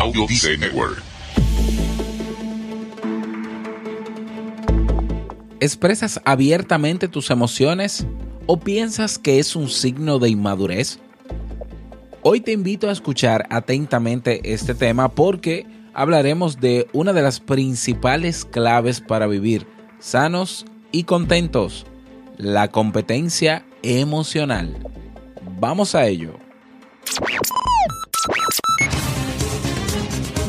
Audio Network. ¿Expresas abiertamente tus emociones o piensas que es un signo de inmadurez? Hoy te invito a escuchar atentamente este tema porque hablaremos de una de las principales claves para vivir sanos y contentos, la competencia emocional. Vamos a ello.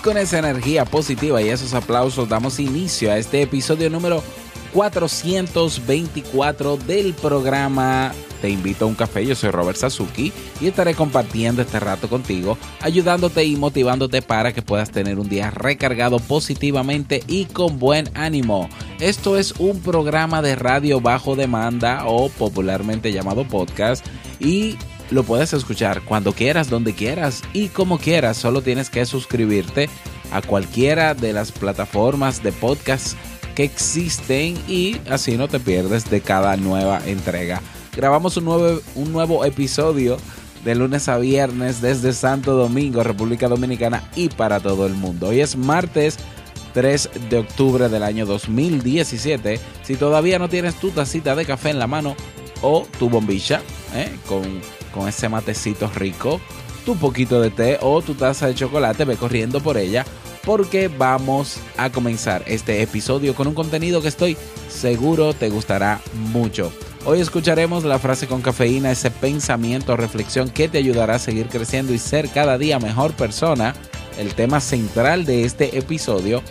Con esa energía positiva y esos aplausos damos inicio a este episodio número 424 del programa Te invito a un café. Yo soy Robert Sasuki y estaré compartiendo este rato contigo, ayudándote y motivándote para que puedas tener un día recargado positivamente y con buen ánimo. Esto es un programa de radio bajo demanda o popularmente llamado podcast y lo puedes escuchar cuando quieras, donde quieras y como quieras. Solo tienes que suscribirte a cualquiera de las plataformas de podcast que existen y así no te pierdes de cada nueva entrega. Grabamos un nuevo, un nuevo episodio de lunes a viernes desde Santo Domingo, República Dominicana y para todo el mundo. Hoy es martes 3 de octubre del año 2017. Si todavía no tienes tu tacita de café en la mano o tu bombilla ¿eh? con con ese matecito rico, tu poquito de té o tu taza de chocolate, ve corriendo por ella porque vamos a comenzar este episodio con un contenido que estoy seguro te gustará mucho. Hoy escucharemos la frase con cafeína, ese pensamiento o reflexión que te ayudará a seguir creciendo y ser cada día mejor persona. El tema central de este episodio,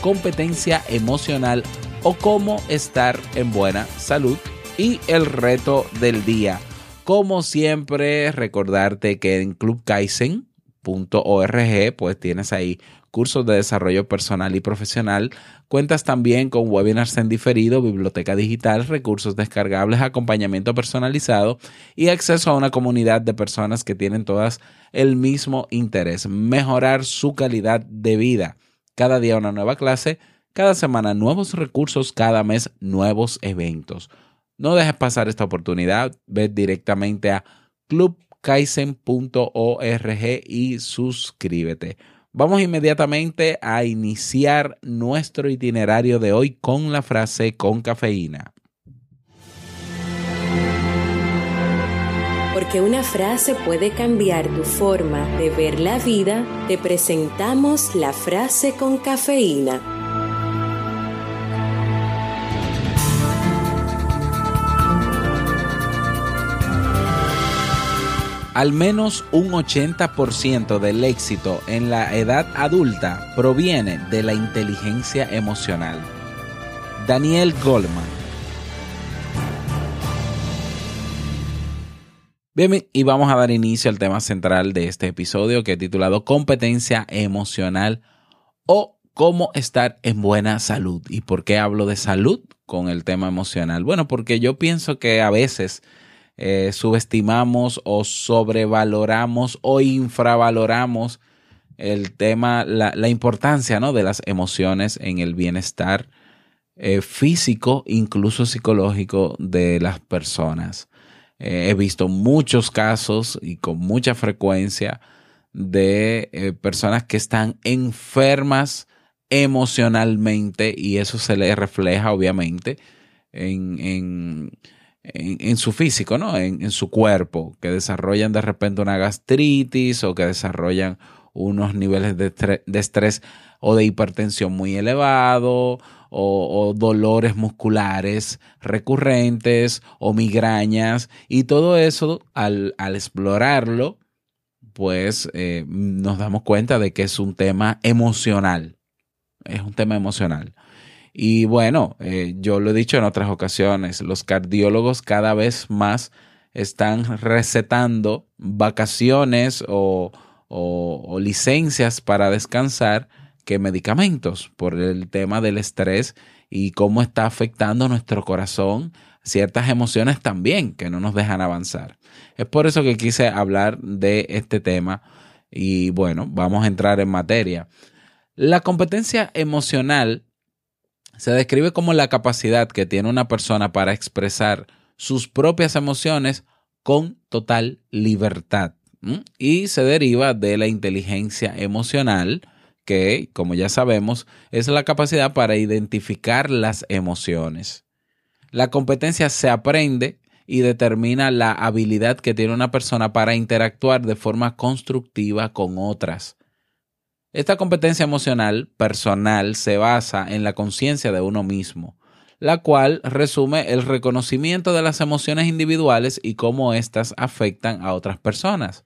competencia emocional o cómo estar en buena salud y el reto del día. Como siempre, recordarte que en clubkaizen.org pues tienes ahí cursos de desarrollo personal y profesional. Cuentas también con webinars en diferido, biblioteca digital, recursos descargables, acompañamiento personalizado y acceso a una comunidad de personas que tienen todas el mismo interés, mejorar su calidad de vida. Cada día una nueva clase, cada semana nuevos recursos, cada mes nuevos eventos. No dejes pasar esta oportunidad. Ve directamente a clubkaizen.org y suscríbete. Vamos inmediatamente a iniciar nuestro itinerario de hoy con la frase con cafeína. Porque una frase puede cambiar tu forma de ver la vida, te presentamos la frase con cafeína. Al menos un 80% del éxito en la edad adulta proviene de la inteligencia emocional. Daniel Goldman. Bien, y vamos a dar inicio al tema central de este episodio que he titulado Competencia emocional o cómo estar en buena salud. ¿Y por qué hablo de salud con el tema emocional? Bueno, porque yo pienso que a veces eh, subestimamos o sobrevaloramos o infravaloramos el tema, la, importancia ¿no? de las emociones en el bienestar eh, físico, incluso psicológico de las personas. Eh, he visto muchos casos y con mucha frecuencia de personas que están enfermas emocionalmente y eso se les refleja obviamente en en, su físico, ¿no? En, su cuerpo, que desarrollan de repente una gastritis o que desarrollan unos niveles de, de estrés o de hipertensión muy elevado o, dolores musculares recurrentes o migrañas y todo eso al, explorarlo pues eh, nos damos cuenta de que es un tema emocional, es un tema emocional. Y bueno, eh, yo lo he dicho en otras ocasiones, los cardiólogos cada vez más están recetando vacaciones o, licencias para descansar que medicamentos por el tema del estrés y cómo está afectando nuestro corazón, ciertas emociones también que no nos dejan avanzar. Es por eso que quise hablar de este tema y bueno, vamos a entrar en materia. La competencia emocional se describe como la capacidad que tiene una persona para expresar sus propias emociones con total libertad. Y se deriva de la inteligencia emocional, que, como ya sabemos, es la capacidad para identificar las emociones. La competencia se aprende y determina la habilidad que tiene una persona para interactuar de forma constructiva con otras. Esta competencia emocional personal se basa en la conciencia de uno mismo, la cual resume el reconocimiento de las emociones individuales y cómo éstas afectan a otras personas.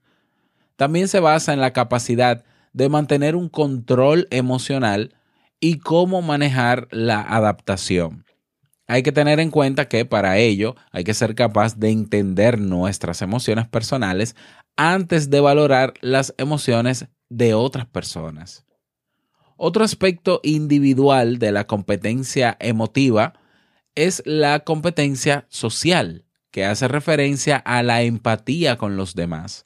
También se basa en la capacidad de mantener un control emocional y cómo manejar la adaptación. Hay que tener en cuenta que para ello hay que ser capaz de entender nuestras emociones personales antes de valorar las emociones de otras personas. Otro aspecto individual de la competencia emotiva es la competencia social, que hace referencia a la empatía con los demás.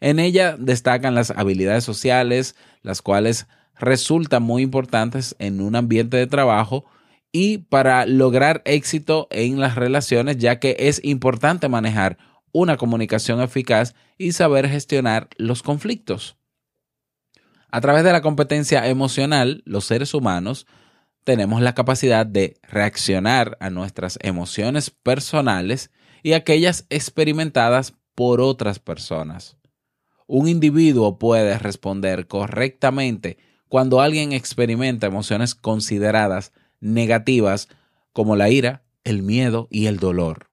En ella destacan las habilidades sociales, las cuales resultan muy importantes en un ambiente de trabajo y para lograr éxito en las relaciones, ya que es importante manejar una comunicación eficaz y saber gestionar los conflictos. A través de la competencia emocional, los seres humanos tenemos la capacidad de reaccionar a nuestras emociones personales y aquellas experimentadas por otras personas. Un individuo puede responder correctamente cuando alguien experimenta emociones consideradas negativas como la ira, el miedo y el dolor.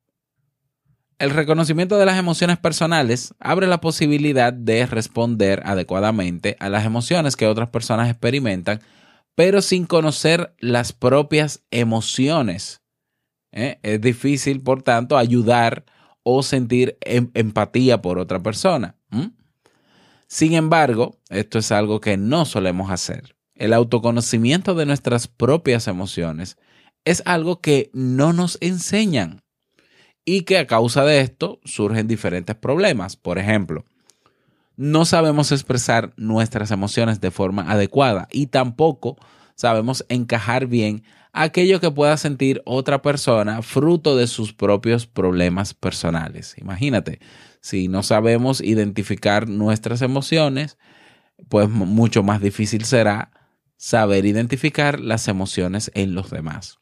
El reconocimiento de las emociones personales abre la posibilidad de responder adecuadamente a las emociones que otras personas experimentan, pero sin conocer las propias emociones. ¿eh? Es difícil, por tanto, ayudar o sentir em, empatía por otra persona. Sin embargo, esto es algo que no solemos hacer. El autoconocimiento de nuestras propias emociones es algo que no nos enseñan y que a causa de esto surgen diferentes problemas. Por ejemplo, no sabemos expresar nuestras emociones de forma adecuada y tampoco sabemos encajar bien aquello que pueda sentir otra persona fruto de sus propios problemas personales. Imagínate, si no sabemos identificar nuestras emociones, pues mucho más difícil será saber identificar las emociones en los demás.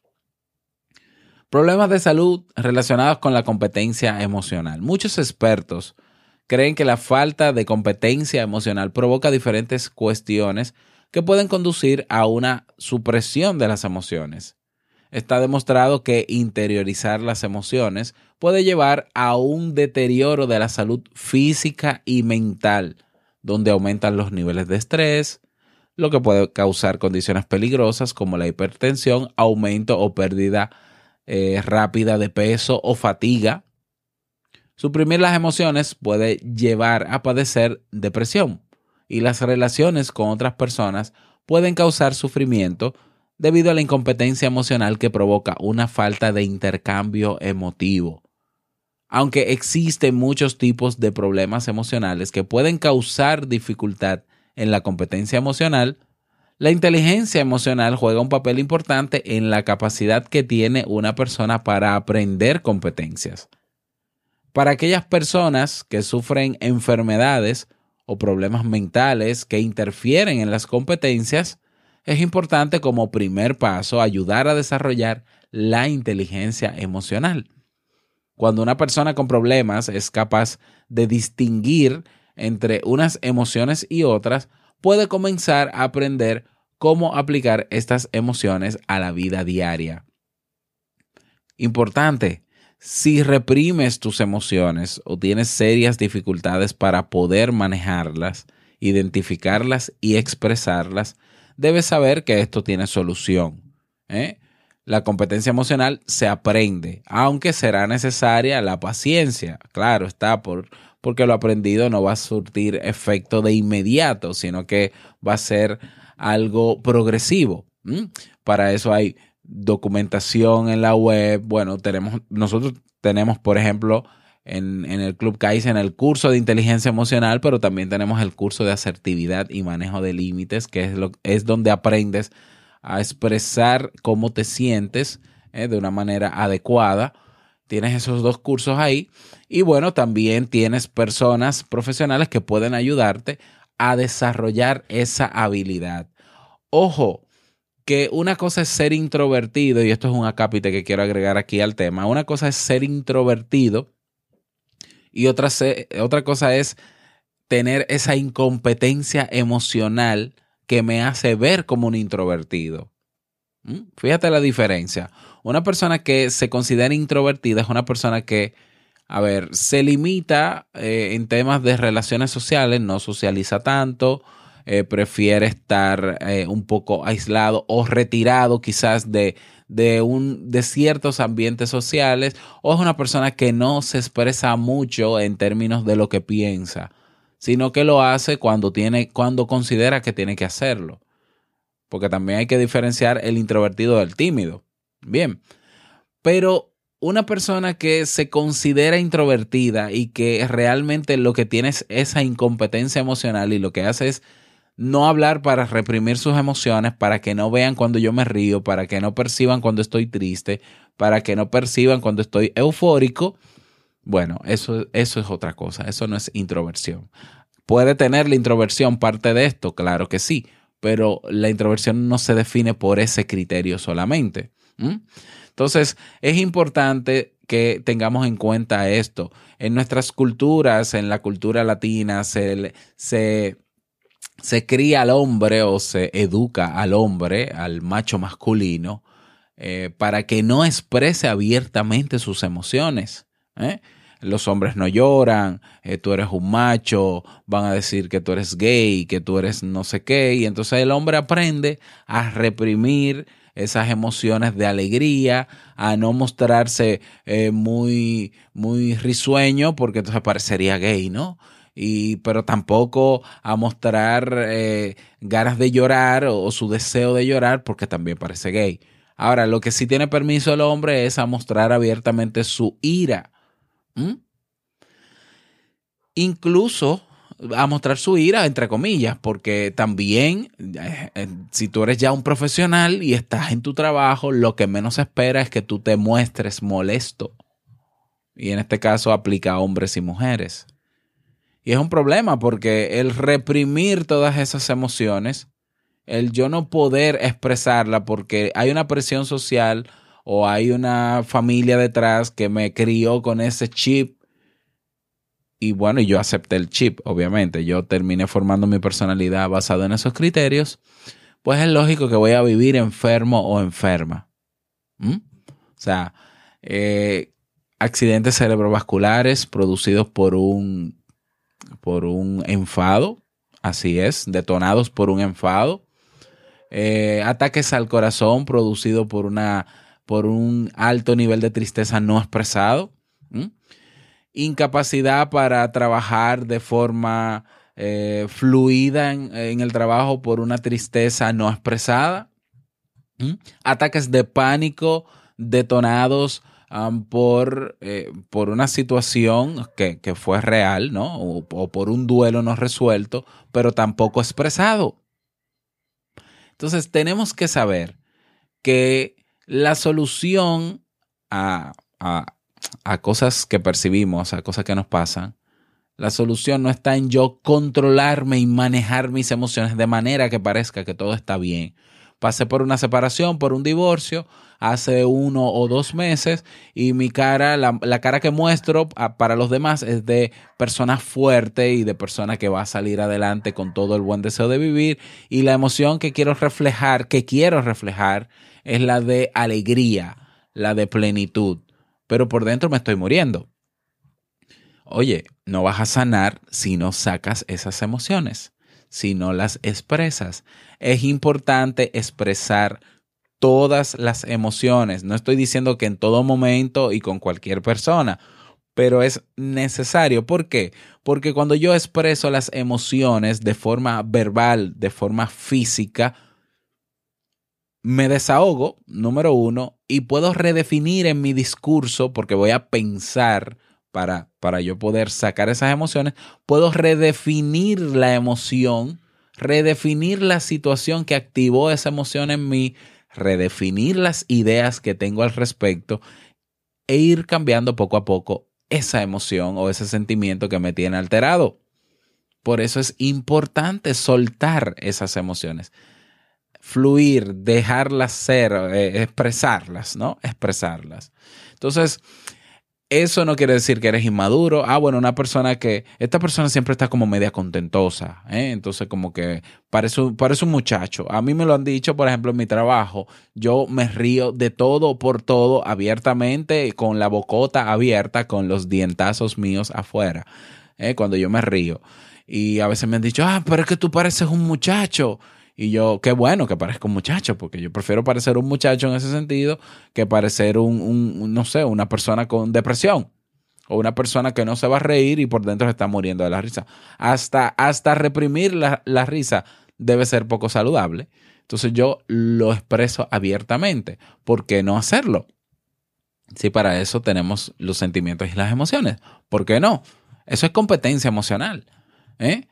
Problemas de salud relacionados con la competencia emocional. Muchos expertos creen que la falta de competencia emocional provoca diferentes cuestiones que pueden conducir a una supresión de las emociones. Está demostrado que interiorizar las emociones puede llevar a un deterioro de la salud física y mental, donde aumentan los niveles de estrés, lo que puede causar condiciones peligrosas como la hipertensión, aumento o pérdida eh, rápida de peso o fatiga. Suprimir las emociones puede llevar a padecer depresión y las relaciones con otras personas pueden causar sufrimiento debido a la incompetencia emocional que provoca una falta de intercambio emotivo. Aunque existen muchos tipos de problemas emocionales que pueden causar dificultad en la competencia emocional, la inteligencia emocional juega un papel importante en la capacidad que tiene una persona para aprender competencias. Para aquellas personas que sufren enfermedades o problemas mentales que interfieren en las competencias, es importante como primer paso ayudar a desarrollar la inteligencia emocional. Cuando una persona con problemas es capaz de distinguir entre unas emociones y otras, puede comenzar a aprender cómo aplicar estas emociones a la vida diaria. Importante, si reprimes tus emociones o tienes serias dificultades para poder manejarlas, identificarlas y expresarlas, debes saber que esto tiene solución. ¿eh? La competencia emocional se aprende, aunque será necesaria la paciencia. Claro, está por, porque lo aprendido no va a surtir efecto de inmediato, sino que va a ser algo progresivo. Para eso hay documentación en la web. Bueno, tenemos, nosotros tenemos, por ejemplo, en, el Club Kaizen el curso de inteligencia emocional, pero también tenemos el curso de asertividad y manejo de límites, que es, lo, es donde aprendes a expresar cómo te sientes eh, de una manera adecuada. Tienes esos dos cursos ahí. Y bueno, también tienes personas profesionales que pueden ayudarte a desarrollar esa habilidad. Ojo, que una cosa es ser introvertido, y esto es un acápite que quiero agregar aquí al tema, una cosa es ser introvertido y otra, otra cosa es tener esa incompetencia emocional que me hace ver como un introvertido. ¿Mm? Fíjate la diferencia. Una persona que se considera introvertida es una persona que, a ver, se limita eh, en temas de relaciones sociales, no socializa tanto, eh, prefiere estar eh, un poco aislado o retirado quizás de, de, un, de ciertos ambientes sociales, o es una persona que no se expresa mucho en términos de lo que piensa, sino que lo hace cuando, tiene, cuando considera que tiene que hacerlo. Porque también hay que diferenciar el introvertido del tímido. Bien, pero una persona que se considera introvertida y que realmente lo que tiene es esa incompetencia emocional y lo que hace es no hablar para reprimir sus emociones, para que no vean cuando yo me río, para que no perciban cuando estoy triste, para que no perciban cuando estoy eufórico. Bueno, eso, eso es otra cosa, eso no es introversión. ¿Puede tener la introversión parte de esto? Claro que sí, pero la introversión no se define por ese criterio solamente. Entonces, es importante que tengamos en cuenta esto. En nuestras culturas, en la cultura latina, se, se se cría al hombre o se educa al hombre, al macho masculino, eh, para que no exprese abiertamente sus emociones. ¿eh? Los hombres no lloran, eh, tú eres un macho, van a decir que tú eres gay, que tú eres no sé qué, y entonces el hombre aprende a reprimir esas emociones de alegría, a no mostrarse muy, muy risueño, porque entonces parecería gay, ¿no? Y, pero tampoco a mostrar eh, ganas de llorar o, su deseo de llorar porque también parece gay. Ahora, lo que sí tiene permiso el hombre es a mostrar abiertamente su ira. Incluso a mostrar su ira, entre comillas, porque también, eh, eh, si tú eres ya un profesional y estás en tu trabajo, lo que menos espera es que tú te muestres molesto. Y en este caso aplica a hombres y mujeres. Y es un problema porque el reprimir todas esas emociones, el yo no poder expresarla porque hay una presión social o hay una familia detrás que me crió con ese chip. Y bueno, yo acepté el chip, obviamente. Yo terminé formando mi personalidad basado en esos criterios. Pues es lógico que voy a vivir enfermo o enferma. ¿Mm? O sea, eh, accidentes cerebrovasculares producidos por un por un enfado, así es, detonados por un enfado. Eh, ataques al corazón producidos por, por un alto nivel de tristeza no expresado. Incapacidad para trabajar de forma eh, fluida en, el trabajo por una tristeza no expresada. Ataques de pánico detonados por, eh, por una situación que, fue real, ¿no? O, por un duelo no resuelto, pero tampoco expresado. Entonces tenemos que saber que la solución a, a cosas que percibimos, a cosas que nos pasan, la solución no está en yo controlarme y manejar mis emociones de manera que parezca que todo está bien. Pasé por una separación, por un divorcio hace uno o dos meses y mi cara, la, cara que muestro para los demás es de persona fuerte y de persona que va a salir adelante con todo el buen deseo de vivir y la emoción que quiero reflejar, que quiero reflejar, es la de alegría, la de plenitud, pero por dentro me estoy muriendo. Oye, no vas a sanar si no sacas esas emociones, si no las expresas. Es importante expresar todas las emociones. No estoy diciendo que en todo momento y con cualquier persona, pero es necesario. ¿Por qué? Porque cuando yo expreso las emociones de forma verbal, de forma física, me desahogo, número uno, y puedo redefinir en mi discurso, porque voy a pensar para, para yo poder sacar esas emociones, puedo redefinir la emoción, redefinir la situación que activó esa emoción en mí redefinir las ideas que tengo al respecto e ir cambiando poco a poco esa emoción o ese sentimiento que me tiene alterado. Por eso es importante soltar esas emociones, fluir, dejarlas ser, eh, expresarlas, ¿no? Expresarlas. Entonces, eso no quiere decir que eres inmaduro. Ah, bueno, una persona que, esta persona siempre está como media contentosa, ¿eh? entonces como que parece, parece un muchacho. A mí me lo han dicho, por ejemplo, en mi trabajo, yo me río de todo por todo abiertamente, con la bocota abierta, con los dientazos míos afuera, ¿eh? cuando yo me río. Y a veces me han dicho, ah, pero es que tú pareces un muchacho. Y yo, qué bueno que parezca un muchacho, porque yo prefiero parecer un muchacho en ese sentido que parecer un, no sé, una persona con depresión o una persona que no se va a reír y por dentro se está muriendo de la risa. Hasta, hasta reprimir la, la risa debe ser poco saludable. Entonces yo lo expreso abiertamente. ¿Por qué no hacerlo? Si para eso tenemos los sentimientos y las emociones. ¿Por qué no? Eso es competencia emocional. ¿eh?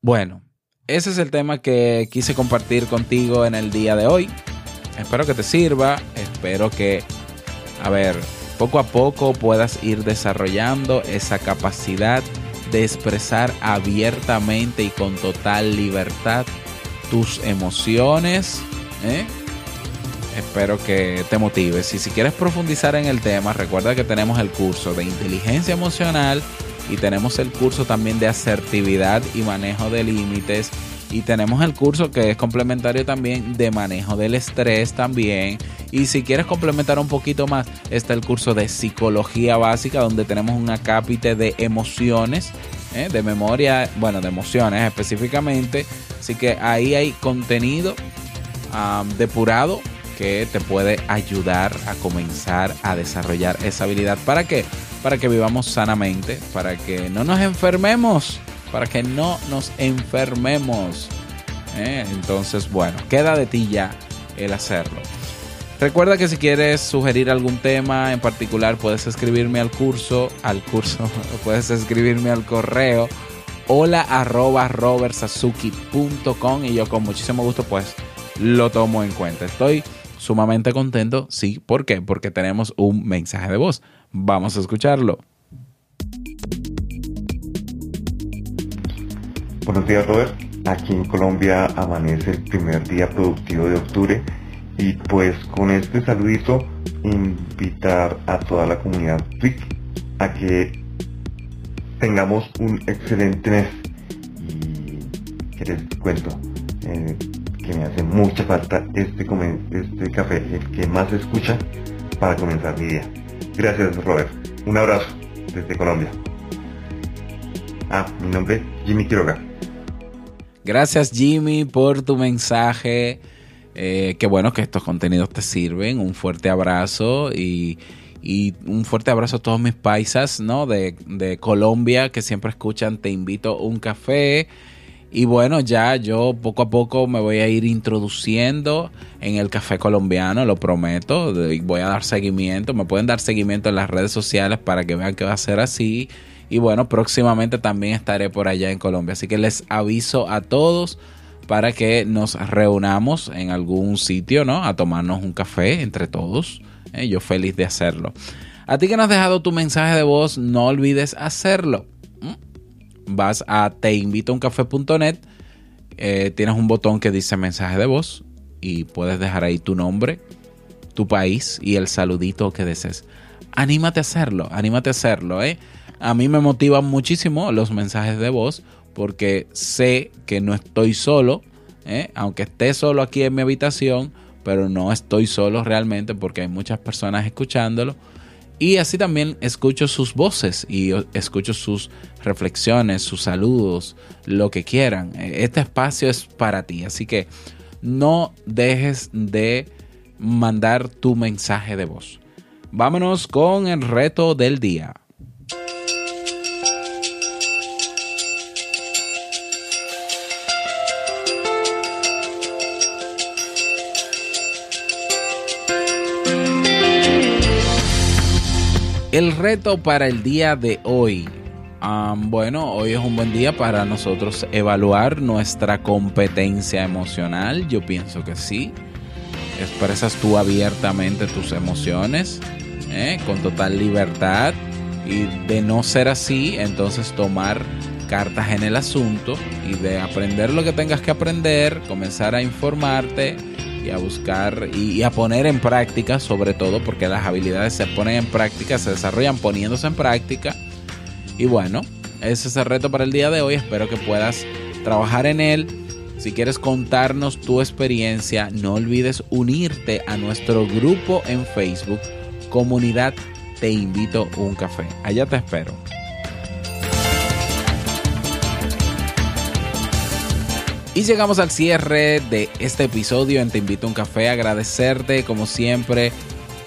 Bueno, ese es el tema que quise compartir contigo en el día de hoy. Espero que te sirva, espero que, a ver, poco a poco puedas ir desarrollando esa capacidad de expresar abiertamente y con total libertad tus emociones. ¿eh? Espero que te motives. Y si quieres profundizar en el tema, recuerda que tenemos el curso de inteligencia emocional y tenemos el curso también de asertividad y manejo de límites. Y tenemos el curso que es complementario también de manejo del estrés también. Y si quieres complementar un poquito más está el curso de psicología básica donde tenemos un acápite de emociones ¿eh? de memoria bueno de emociones específicamente. Así que ahí hay contenido depurado que te puede ayudar a comenzar a desarrollar esa habilidad. Para qué para que vivamos sanamente, para que no nos enfermemos, para que no nos enfermemos. ¿eh? Entonces, bueno, queda de ti ya el hacerlo. Recuerda que si quieres sugerir algún tema en particular, puedes escribirme al curso, al curso, puedes escribirme al correo hola arroba robertsazuki.com y yo con muchísimo gusto pues lo tomo en cuenta. Estoy sumamente contento, sí, ¿por qué? Porque tenemos un mensaje de voz. Vamos a escucharlo. Buenos días, Robert. Aquí en Colombia amanece el primer día productivo de octubre y pues con este saludito invitar a toda la comunidad FIC a que tengamos un excelente mes y que les cuento eh, que me hace mucha falta este, este café, el que más escucha para comenzar mi día. Gracias, Robert. Un abrazo desde Colombia. Ah, mi nombre es Jimmy Quiroga. Gracias, Jimmy, por tu mensaje. Eh, qué bueno que estos contenidos te sirven. Un fuerte abrazo y, un fuerte abrazo a todos mis paisas ¿no? de, de Colombia que siempre escuchan Te invito a un café. Y bueno, ya yo poco a poco me voy a ir introduciendo en el café colombiano, lo prometo. Voy a dar seguimiento. Me pueden dar seguimiento en las redes sociales para que vean que va a ser así. Y bueno, próximamente también estaré por allá en Colombia. Así que les aviso a todos para que nos reunamos en algún sitio, ¿no? A tomarnos un café entre todos. ¿eh? Yo feliz de hacerlo. A ti que nos has dejado tu mensaje de voz, no olvides hacerlo vas a teinvitouncafé.net eh, tienes un botón que dice mensaje de voz y puedes dejar ahí tu nombre, tu país y el saludito que desees. Anímate a hacerlo, anímate a hacerlo, ¿eh? A mí me motivan muchísimo los mensajes de voz porque sé que no estoy solo, ¿eh? aunque esté solo aquí en mi habitación, pero no estoy solo realmente porque hay muchas personas escuchándolo. Y así también escucho sus voces y escucho sus reflexiones, sus saludos, lo que quieran. Este espacio es para ti, así que no dejes de mandar tu mensaje de voz. Vámonos con el reto del día. El reto para el día de hoy. bueno, hoy es un buen día para nosotros evaluar nuestra competencia emocional. Yo pienso que sí. Expresas tú abiertamente tus emociones ¿eh? con total libertad. Y de no ser así, entonces tomar cartas en el asunto y de aprender lo que tengas que aprender, comenzar a informarte y a buscar y, a poner en práctica, sobre todo porque las habilidades se ponen en práctica, se desarrollan poniéndose en práctica. Y bueno, ese es el reto para el día de hoy. Espero que puedas trabajar en él. Si quieres contarnos tu experiencia, no olvides unirte a nuestro grupo en Facebook, Comunidad Te Invito un Café. Allá te espero. Y llegamos al cierre de este episodio en Te Invito a un Café. Agradecerte, como siempre,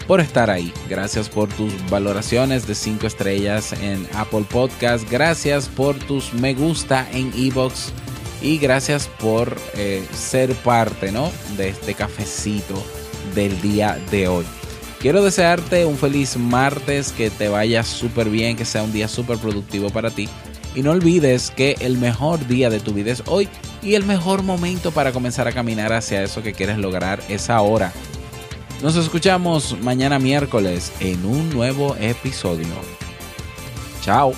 por estar ahí. Gracias por tus valoraciones de 5 estrellas en Apple Podcast. Gracias por tus me gusta en Evox. Y gracias por eh, ser parte ¿no? de este cafecito del día de hoy. Quiero desearte un feliz martes, que te vaya súper bien, que sea un día súper productivo para ti. Y no olvides que el mejor día de tu vida es hoy y el mejor momento para comenzar a caminar hacia eso que quieres lograr es ahora. Nos escuchamos mañana miércoles en un nuevo episodio. Chao.